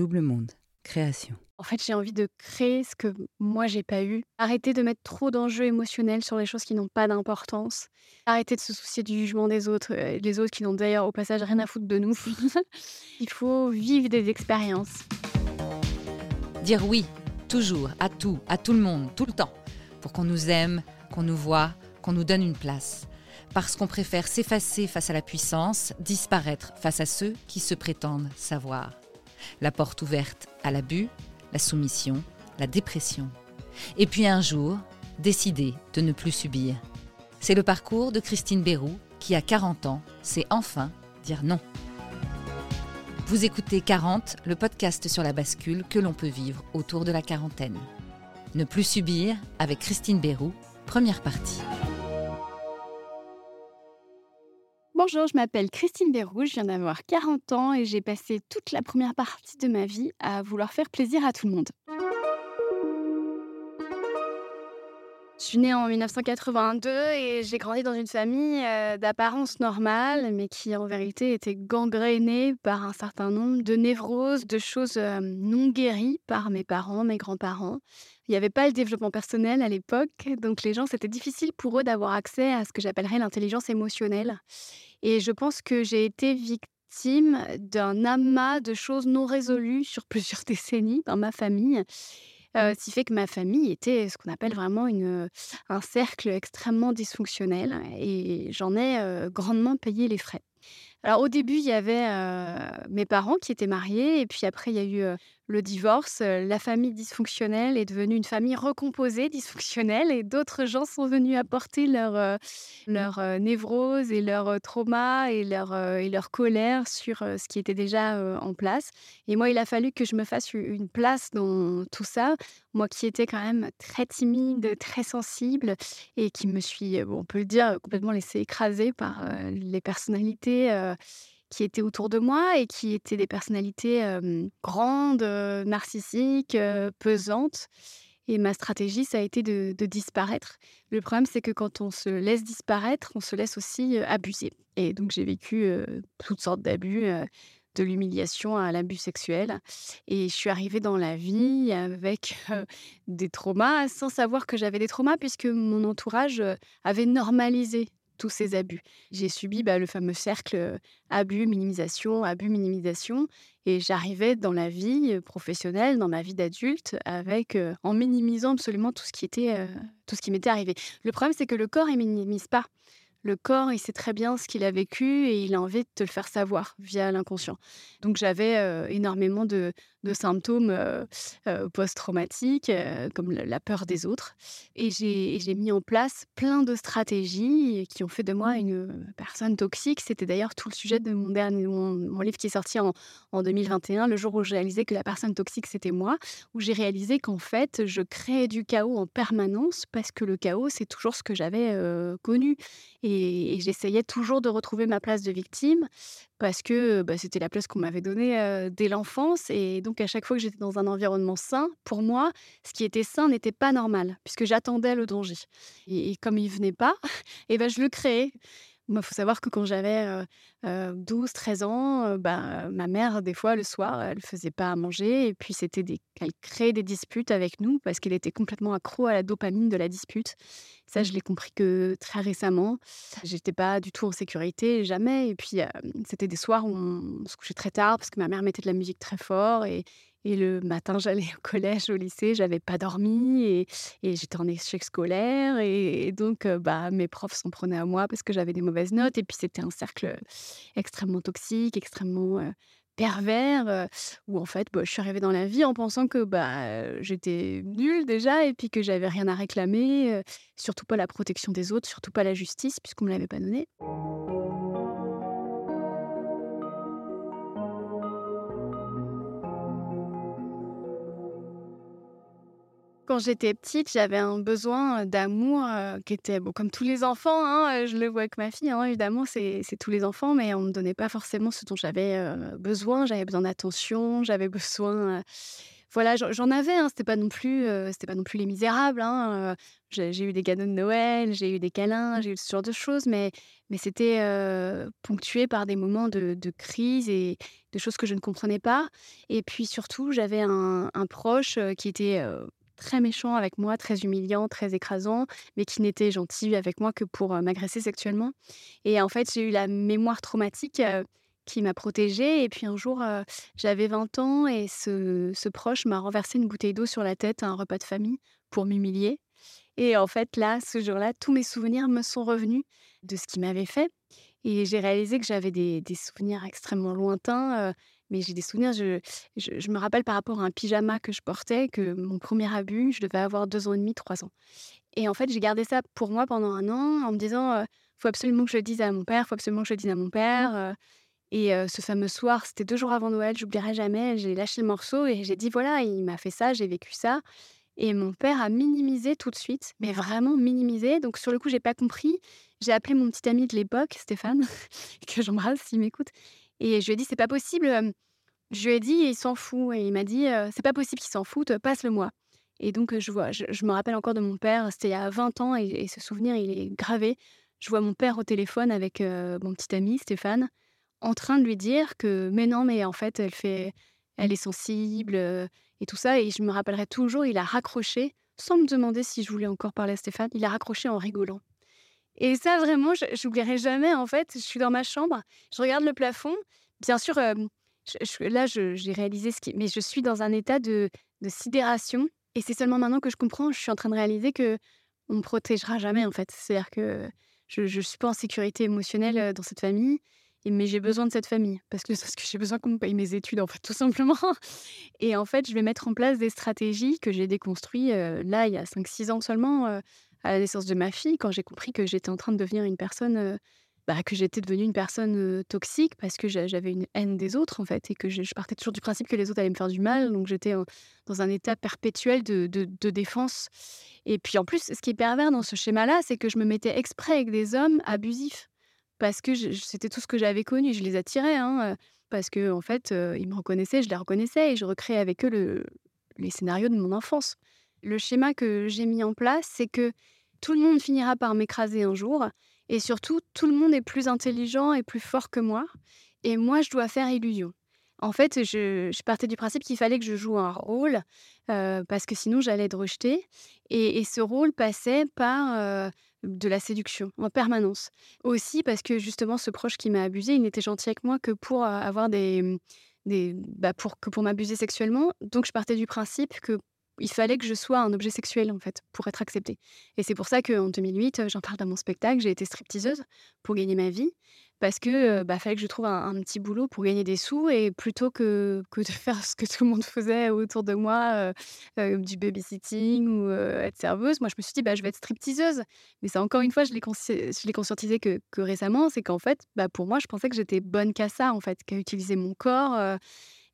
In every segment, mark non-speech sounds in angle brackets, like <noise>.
Double Monde, création. En fait, j'ai envie de créer ce que moi, j'ai pas eu. Arrêter de mettre trop d'enjeux émotionnels sur les choses qui n'ont pas d'importance. Arrêter de se soucier du jugement des autres, euh, les autres qui n'ont d'ailleurs au passage rien à foutre de nous. <laughs> Il faut vivre des expériences. Dire oui, toujours, à tout, à tout le monde, tout le temps, pour qu'on nous aime, qu'on nous voit, qu'on nous donne une place. Parce qu'on préfère s'effacer face à la puissance, disparaître face à ceux qui se prétendent savoir. La porte ouverte à l'abus, la soumission, la dépression. Et puis un jour, décider de ne plus subir. C'est le parcours de Christine Bérou qui, à 40 ans, sait enfin dire non. Vous écoutez 40, le podcast sur la bascule que l'on peut vivre autour de la quarantaine. Ne plus subir avec Christine Bérou, première partie. Bonjour, je m'appelle Christine Bérou, je viens d'avoir 40 ans et j'ai passé toute la première partie de ma vie à vouloir faire plaisir à tout le monde. Je suis née en 1982 et j'ai grandi dans une famille euh, d'apparence normale, mais qui en vérité était gangrénée par un certain nombre de névroses, de choses euh, non guéries par mes parents, mes grands-parents. Il n'y avait pas le développement personnel à l'époque, donc les gens, c'était difficile pour eux d'avoir accès à ce que j'appellerais l'intelligence émotionnelle. Et je pense que j'ai été victime d'un amas de choses non résolues sur plusieurs <laughs> décennies dans ma famille. Euh, ce qui fait que ma famille était ce qu'on appelle vraiment une, un cercle extrêmement dysfonctionnel et j'en ai grandement payé les frais. Alors au début, il y avait mes parents qui étaient mariés et puis après, il y a eu le divorce, la famille dysfonctionnelle est devenue une famille recomposée, dysfonctionnelle, et d'autres gens sont venus apporter leur, leur névrose et leur trauma et leur, et leur colère sur ce qui était déjà en place. Et moi, il a fallu que je me fasse une place dans tout ça, moi qui étais quand même très timide, très sensible, et qui me suis, on peut le dire, complètement laissée écraser par les personnalités qui étaient autour de moi et qui étaient des personnalités grandes, narcissiques, pesantes. Et ma stratégie, ça a été de, disparaître. Le problème, c'est que quand on se laisse disparaître, on se laisse aussi abuser. Et donc, j'ai vécu toutes sortes d'abus, de l'humiliation à l'abus sexuel. Et je suis arrivée dans la vie avec des traumas, sans savoir que j'avais des traumas, puisque mon entourage avait normalisé tous ces abus. J'ai subi bah, le fameux cercle abus, minimisation, abus, minimisation. Et j'arrivais dans la vie professionnelle, dans ma vie d'adulte, avec en minimisant absolument tout ce qui était, tout ce qui m'était arrivé. Le problème, c'est que le corps, il minimise pas. Le corps, il sait très bien ce qu'il a vécu et il a envie de te le faire savoir via l'inconscient. Donc j'avais énormément de, symptômes post-traumatiques, comme la peur des autres. Et j'ai mis en place plein de stratégies qui ont fait de moi une personne toxique. C'était d'ailleurs tout le sujet de mon, dernier, mon, livre qui est sorti en, en 2021, le jour où j'ai réalisé que la personne toxique, c'était moi, où j'ai réalisé qu'en fait, je créais du chaos en permanence parce que le chaos, c'est toujours ce que j'avais connu. Et, j'essayais toujours de retrouver ma place de victime parce que bah, c'était la place qu'on m'avait donnée dès l'enfance. Et donc, à chaque fois que j'étais dans un environnement sain, pour moi, ce qui était sain n'était pas normal, puisque j'attendais le danger. Et, comme il venait pas, <laughs> et ben, je le créais. Il faut savoir que quand j'avais 12, 13 ans, bah, ma mère, des fois, le soir, elle ne faisait pas à manger. Et puis, c'était des... elle créait des disputes avec nous parce qu'elle était complètement accro à la dopamine de la dispute. Ça, je l'ai compris que très récemment. J'étais pas du tout en sécurité, jamais. Et puis, c'était des soirs où on se couchait très tard parce que ma mère mettait de la musique très fort. Et, et le matin, j'allais au collège, au lycée, j'avais pas dormi et, j'étais en échec scolaire. Et, donc, bah, mes profs s'en prenaient à moi parce que j'avais des mauvaises notes. Et puis, c'était un cercle extrêmement toxique, extrêmement pervers, où en fait, bah, je suis arrivée dans la vie en pensant que bah, j'étais nulle déjà et puis que j'avais rien à réclamer, surtout pas la protection des autres, surtout pas la justice, puisqu'on me l'avait pas donnée. Quand j'étais petite, j'avais un besoin d'amour qui était, bon, comme tous les enfants, hein, je le vois avec ma fille, hein, évidemment, c'est tous les enfants, mais on ne me donnait pas forcément ce dont j'avais besoin. J'avais besoin d'attention, j'avais besoin voilà, j'en avais, hein, c'était pas non plus, c'était pas non plus Les Misérables, hein, j'ai eu des cadeaux de Noël, j'ai eu des câlins, j'ai eu ce genre de choses, mais c'était, ponctué par des moments de crise et de choses que je ne comprenais pas. Et puis surtout, j'avais un proche, qui était, très méchant avec moi, très humiliant, très écrasant, mais qui n'était gentil avec moi que pour, m'agresser sexuellement et en fait, j'ai eu la mémoire traumatique, qui m'a protégée. Et puis un jour, j'avais 20 ans et ce, ce proche m'a renversé une bouteille d'eau sur la tête à un repas de famille pour m'humilier. Et en fait, là, ce jour-là, tous mes souvenirs me sont revenus de ce qu'il m'avait fait. Et j'ai réalisé que j'avais des, des, souvenirs extrêmement lointains, mais j'ai des souvenirs, je, je, je, me rappelle par rapport à un pyjama que je portais, que mon premier abus, je devais avoir deux ans et demi, trois ans. Et en fait, j'ai gardé ça pour moi pendant un an en me disant, il faut absolument que je le dise à mon père, il faut absolument que je le dise à mon père. Et ce fameux soir, c'était deux jours avant Noël, j'oublierai jamais, j'ai lâché le morceau et j'ai dit voilà, il m'a fait ça, j'ai vécu ça. Et mon père a minimisé tout de suite, mais vraiment minimisé. Donc sur le coup, j'ai pas compris. J'ai appelé mon petit ami de l'époque, Stéphane, <laughs> que j'embrasse s'il m'écoute. Et je lui ai dit c'est pas possible. Je lui ai dit il s'en fout. Et il m'a dit c'est pas possible qu'il s'en foute, passe-le-moi. Et donc je vois, je, me rappelle encore de mon père, c'était il y a 20 ans et, et, ce souvenir il est gravé. Je vois mon père au téléphone avec mon petit ami Stéphane en train de lui dire que mais non, mais en fait, elle fait, elle est sensible et tout ça. Et je me rappellerai toujours, il a raccroché sans me demander si je voulais encore parler à Stéphane. Il a raccroché en rigolant. Et ça, vraiment, j'oublierai jamais. En fait, je suis dans ma chambre, je regarde le plafond. Bien sûr, là, j'ai réalisé ce qui, mais je suis dans un état de, sidération. Et c'est seulement maintenant que je comprends, je suis en train de réaliser que on me protégera jamais. En fait, c'est-à-dire que je, je suis pas en sécurité émotionnelle dans cette famille mais j'ai besoin de cette famille parce que, parce que j'ai besoin qu'on me paye mes études, en fait, tout simplement. <laughs> Et en fait, je vais mettre en place des stratégies que j'ai déconstruites là, il y a 5-6 ans seulement, à la naissance de ma fille, quand j'ai compris que j'étais en train de devenir une personne, bah, que j'étais devenue une personne toxique parce que j'avais une haine des autres, en fait, et que je, partais toujours du principe que les autres allaient me faire du mal. Donc, j'étais dans un état perpétuel de, défense. Et puis, en plus, ce qui est pervers dans ce schéma-là, c'est que je me mettais exprès avec des hommes abusifs parce que c'était tout ce que j'avais connu. Je les attirais, hein, parce que en fait, ils me reconnaissaient, je les reconnaissais et je recréais avec eux le, les scénarios de mon enfance. Le schéma que j'ai mis en place, c'est que tout le monde finira par m'écraser un jour, et surtout, tout le monde est plus intelligent et plus fort que moi, et moi, je dois faire illusion. En fait, je, partais du principe qu'il fallait que je joue un rôle, parce que sinon j'allais être rejetée. Et, ce rôle passait par de la séduction en permanence. Aussi parce que justement, ce proche qui m'a abusé, il n'était gentil avec moi que pour avoir des, mmh, des bah pour que pour m'abuser sexuellement. Donc je partais du principe que il fallait que je sois un objet sexuel en fait pour être acceptée. Et c'est pour ça qu'en 2008, j'en parle dans mon spectacle, j'ai été stripteaseuse pour gagner ma vie parce que bah fallait que je trouve un, petit boulot pour gagner des sous et plutôt que, que de <laughs> faire ce que tout le monde faisait autour de moi, du babysitting ou être serveuse, moi je me suis dit bah je vais être stripteaseuse. Mais ça encore une fois je l'ai conscientisé que, que récemment, c'est qu'en fait bah pour moi je pensais que j'étais bonne qu'à ça en fait, qu'à utiliser mon corps.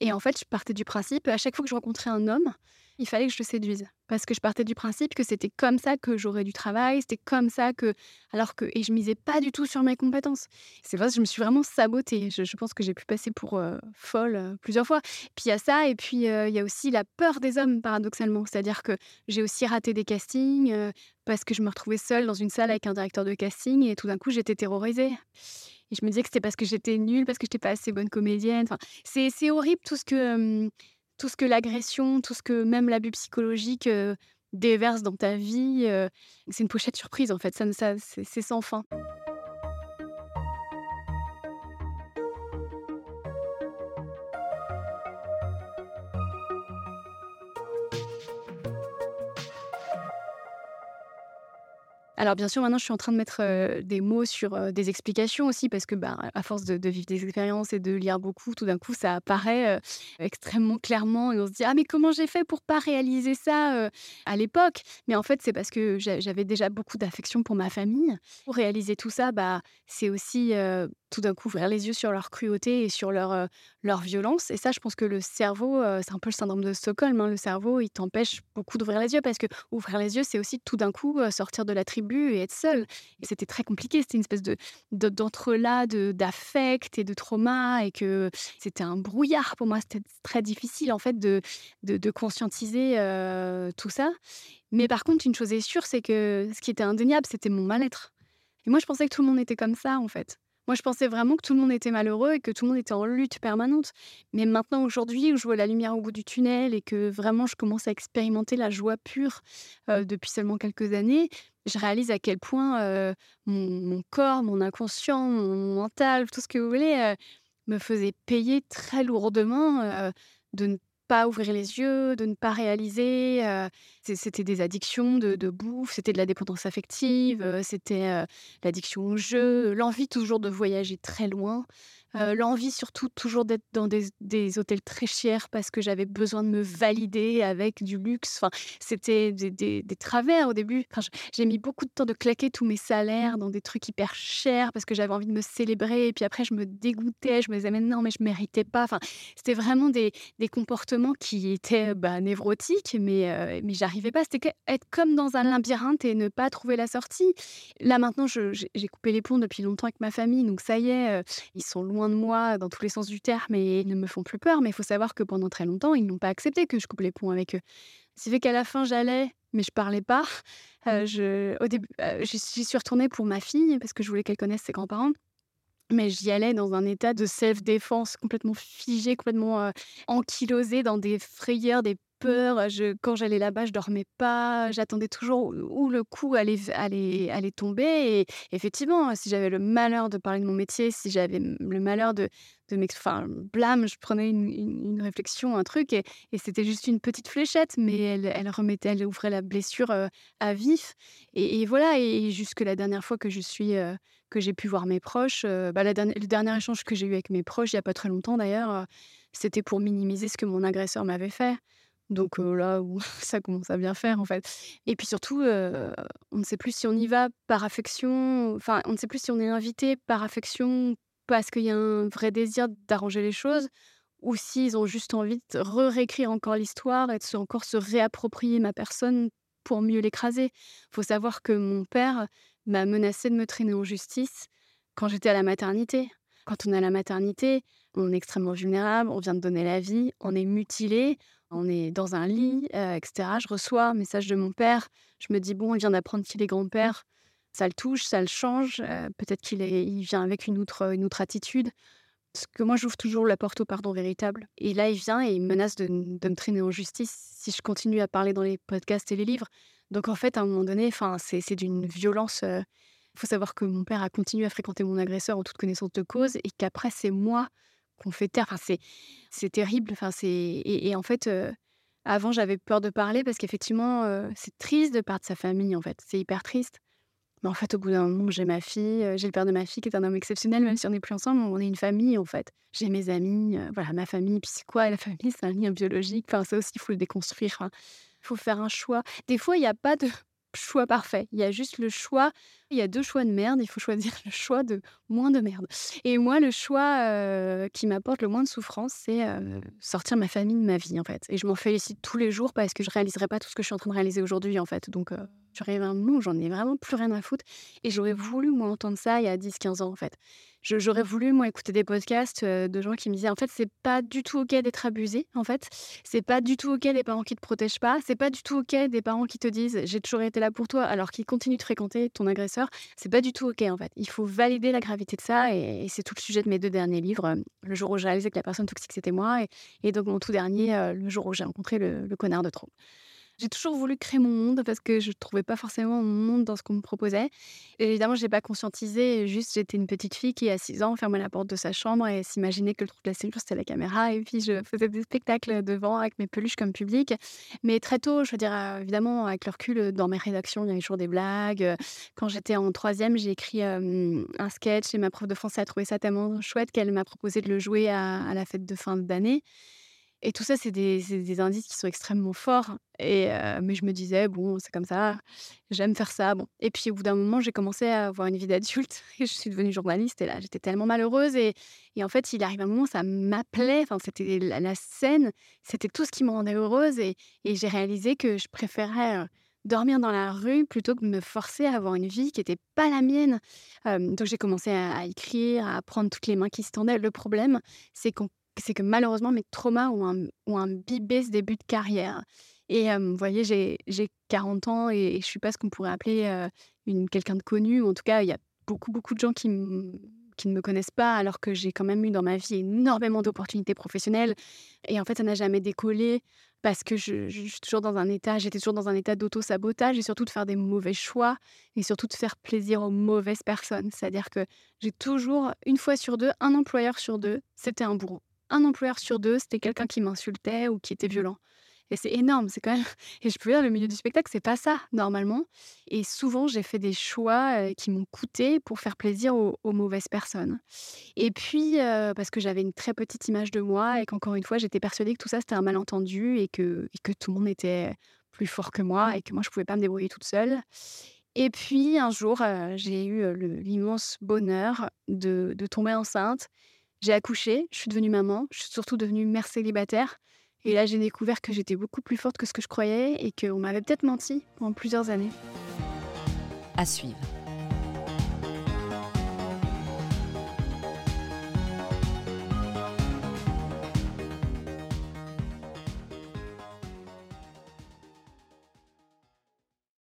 et en fait je partais du principe à chaque fois que je rencontrais un homme, il fallait que je le séduise. Parce que je partais du principe que c'était comme ça que j'aurais du travail, c'était comme ça que. Alors que. Et je misais pas du tout sur mes compétences. C'est vrai, je me suis vraiment sabotée. Je, pense que j'ai pu passer pour folle plusieurs fois. Puis il y a ça, et puis il y a aussi la peur des hommes, paradoxalement. C'est-à-dire que j'ai aussi raté des castings parce que je me retrouvais seule dans une salle avec un directeur de casting, et tout d'un coup, j'étais terrorisée. Et je me disais que c'était parce que j'étais nulle, parce que j'étais pas assez bonne comédienne. Enfin, c'est horrible tout ce que tout ce que l'agression, tout ce que même l'abus psychologique déverse dans ta vie, c'est une pochette surprise en fait, ça, ça c'est sans fin. Alors bien sûr, maintenant, je suis en train de mettre des mots sur des explications aussi, parce que bah, à force de, vivre des expériences et de lire beaucoup, tout d'un coup, ça apparaît extrêmement clairement et on se dit ah mais comment j'ai fait pour pas réaliser ça à l'époque? Mais en fait, c'est parce que j'avais déjà beaucoup d'affection pour ma famille. Pour réaliser tout ça, bah c'est aussi tout d'un coup ouvrir les yeux sur leur cruauté et sur leur, leur violence. Et ça, je pense que le cerveau, c'est un peu le syndrome de Stockholm. Hein. Le cerveau, il t'empêche beaucoup d'ouvrir les yeux parce que ouvrir les yeux, c'est aussi tout d'un coup sortir de la tribu et être seul. Et c'était très compliqué. C'était une espèce de, d'entrelac d'affect et de trauma et que c'était un brouillard pour moi. C'était très difficile en fait de, de, conscientiser tout ça. Mais par contre, une chose est sûre, c'est que ce qui était indéniable, c'était mon mal-être. Et moi, je pensais que tout le monde était comme ça, en fait. Moi, je pensais vraiment que tout le monde était malheureux et que tout le monde était en lutte permanente. Mais maintenant, aujourd'hui, où je vois la lumière au bout du tunnel et que vraiment je commence à expérimenter la joie pure euh, depuis seulement quelques années, je réalise à quel point euh, mon, corps, mon inconscient, mon mental, tout ce que vous voulez, euh, me faisait payer très lourdement de ne pas ouvrir les yeux, de ne pas réaliser. c'était des addictions de, de bouffe, c'était de la dépendance affective, c'était l'addiction au jeu, l'envie toujours de voyager très loin. L'envie surtout toujours d'être dans des, hôtels très chers parce que j'avais besoin de me valider avec du luxe. Enfin, c'était des, travers au début. j'ai mis beaucoup de temps de claquer tous mes salaires dans des trucs hyper chers parce que j'avais envie de me célébrer. Et puis après, je me dégoûtais. Je me disais, mais non, mais je méritais pas. Enfin, c'était vraiment des, comportements qui étaient bah, névrotiques, mais, euh, mais j'arrivais pas. C'était être comme dans un labyrinthe et ne pas trouver la sortie. Là, maintenant, j'ai coupé les ponts depuis longtemps avec ma famille. Donc, ça y est, ils sont loin de moi dans tous les sens du terme et ils ne me font plus peur. Mais il faut savoir que pendant très longtemps, ils n'ont pas accepté que je coupe les ponts avec eux. Ce fait qu'à la fin, j'allais, mais je parlais pas. Euh, mmh. je, au début, euh, j'y suis retournée pour ma fille parce que je voulais qu'elle connaisse ses grands-parents. Mais j'y allais dans un état de self-défense complètement figé, complètement euh, ankylosé dans des frayeurs, des peurs. Je, quand j'allais là-bas, je dormais pas. J'attendais toujours où le coup allait, allait, allait tomber. Et effectivement, si j'avais le malheur de parler de mon métier, si j'avais le malheur de, de Enfin, blâme, je prenais une, une, réflexion, un truc, et, et c'était juste une petite fléchette, mais elle, elle remettait, elle ouvrait la blessure à vif. Et, voilà, et jusque la dernière fois que je suis que j'ai pu voir mes proches. bah, la dernière, le dernier échange que j'ai eu avec mes proches, il n'y a pas très longtemps d'ailleurs, c'était pour minimiser ce que mon agresseur m'avait fait. Donc là où <laughs> ça commence à bien faire en fait. Et puis surtout, on ne sait plus si on y va par affection, enfin on ne sait plus si on est invité par affection parce qu'il y a un vrai désir d'arranger les choses ou s'ils ont juste envie de réécrire encore l'histoire et de encore se réapproprier ma personne pour mieux l'écraser. Il faut savoir que mon père m'a menacé de me traîner en justice quand j'étais à la maternité. Quand on est à la maternité, on est extrêmement vulnérable, on vient de donner la vie, on est mutilé, on est dans un lit, euh, etc. Je reçois un message de mon père, je me dis, bon, il vient d'apprendre qu'il est grand-père, ça le touche, ça le change, euh, peut-être qu'il il vient avec une autre, une autre attitude. Parce que moi, j'ouvre toujours la porte au pardon véritable. Et là, il vient et il menace de, de me traîner en justice si je continue à parler dans les podcasts et les livres. Donc en fait, à un moment donné, c'est d'une violence. Il faut savoir que mon père a continué à fréquenter mon agresseur en toute connaissance de cause et qu'après, c'est moi qu'on fait taire. Enfin, c'est terrible. Enfin, et, et, en fait, avant, j'avais peur de parler parce qu'effectivement, c'est triste de perdre sa famille, en fait. C'est hyper triste. Mais en fait, au bout d'un moment, j'ai ma fille, j'ai le père de ma fille qui est un homme exceptionnel, même si on n'est plus ensemble, on est une famille, en fait. J'ai mes amis, voilà, ma famille. Puis c'est quoi la famille? C'est un lien biologique. Enfin, ça aussi, il faut le déconstruire. Hein faut faire un choix. Des fois, il n'y a pas de choix parfait. Il y a juste le choix. Il y a deux choix de merde. Il faut choisir <laughs> le choix de moins de merde. Et moi, le choix euh, qui m'apporte le moins de souffrance, c'est euh, sortir ma famille de ma vie, en fait. Et je m'en félicite tous les jours parce que je réaliserai pas tout ce que je suis en train de réaliser aujourd'hui, en fait. Donc, euh, un moment où j'en ai vraiment plus rien à foutre. Et j'aurais voulu, moi, entendre ça il y a 10-15 ans, en fait j'aurais voulu, moi, écouter des podcasts euh, de gens qui me disaient en fait, c'est pas du tout OK d'être abusé, en fait. C'est pas du tout OK des parents qui te protègent pas. C'est pas du tout OK des parents qui te disent j'ai toujours été là pour toi alors qu'ils continuent de fréquenter ton agresseur. C'est pas du tout OK, en fait. Il faut valider la gravité de ça et, c'est tout le sujet de mes deux derniers livres. Euh, le jour où j'ai réalisé que la personne toxique, c'était moi et, donc mon tout dernier, euh, le jour où j'ai rencontré le, le connard de trop. J'ai toujours voulu créer mon monde parce que je ne trouvais pas forcément mon monde dans ce qu'on me proposait. Évidemment, je n'ai pas conscientisé. Juste, j'étais une petite fille qui, à 6 ans, fermait la porte de sa chambre et s'imaginait que le trou de la cellule, c'était la caméra. Et puis, je faisais des spectacles devant avec mes peluches comme public. Mais très tôt, je veux dire, euh, évidemment, avec le recul, dans mes rédactions, il y avait toujours des blagues. Quand j'étais en troisième, j'ai écrit un sketch et ma prof de français a trouvé ça tellement chouette qu'elle m'a proposé de le jouer à la fête de fin d'année. Et tout ça, c'est des, indices qui sont extrêmement forts. Et, mais je me disais, bon, c'est comme ça, j'aime faire ça. Bon. Et puis au bout d'un moment, j'ai commencé à avoir une vie d'adulte <laughs> et je suis devenue journaliste. Et là, j'étais tellement malheureuse. Et, en fait, il arrive un moment, ça m'appelait. Enfin, c'était la, scène, c'était tout ce qui me rendait heureuse. Et, j'ai réalisé que je préférais dormir dans la rue plutôt que de me forcer à avoir une vie qui n'était pas la mienne. donc j'ai commencé à, écrire, à prendre toutes les mains qui se tendaient. Le problème, c'est qu'on c'est que malheureusement, mes traumas ont, un, ont imbibé ce début de carrière. Et vous voyez, j'ai 40 ans et, je ne suis pas ce qu'on pourrait appeler une quelqu'un de connu. En tout cas, il y a beaucoup, beaucoup de gens qui, qui ne me connaissent pas, alors que j'ai quand même eu dans ma vie énormément d'opportunités professionnelles. Et en fait, ça n'a jamais décollé parce que je, suis toujours dans un état, j'étais toujours dans un état d'auto-sabotage et surtout de faire des mauvais choix et surtout de faire plaisir aux mauvaises personnes. C'est-à-dire que j'ai toujours, une fois sur deux, un employeur sur deux, c'était un bourreau un employeur sur deux, c'était quelqu'un qui m'insultait ou qui était violent. Et c'est énorme, c'est quand même. <laughs> Et je peux dire, le milieu du spectacle, c'est pas ça, normalement. Et souvent, j'ai fait des choix qui m'ont coûté pour faire plaisir aux, mauvaises personnes. Et puis, parce que j'avais une très petite image de moi et qu'encore une fois, j'étais persuadée que tout ça, c'était un malentendu et que, et que tout le monde était plus fort que moi et que moi, je pouvais pas me débrouiller toute seule. Et puis, un jour, j'ai eu l'immense bonheur de, de tomber enceinte j'ai accouché, je suis devenue maman, je suis surtout devenue mère célibataire. Et là, j'ai découvert que j'étais beaucoup plus forte que ce que je croyais et qu'on m'avait peut-être menti pendant plusieurs années. À suivre.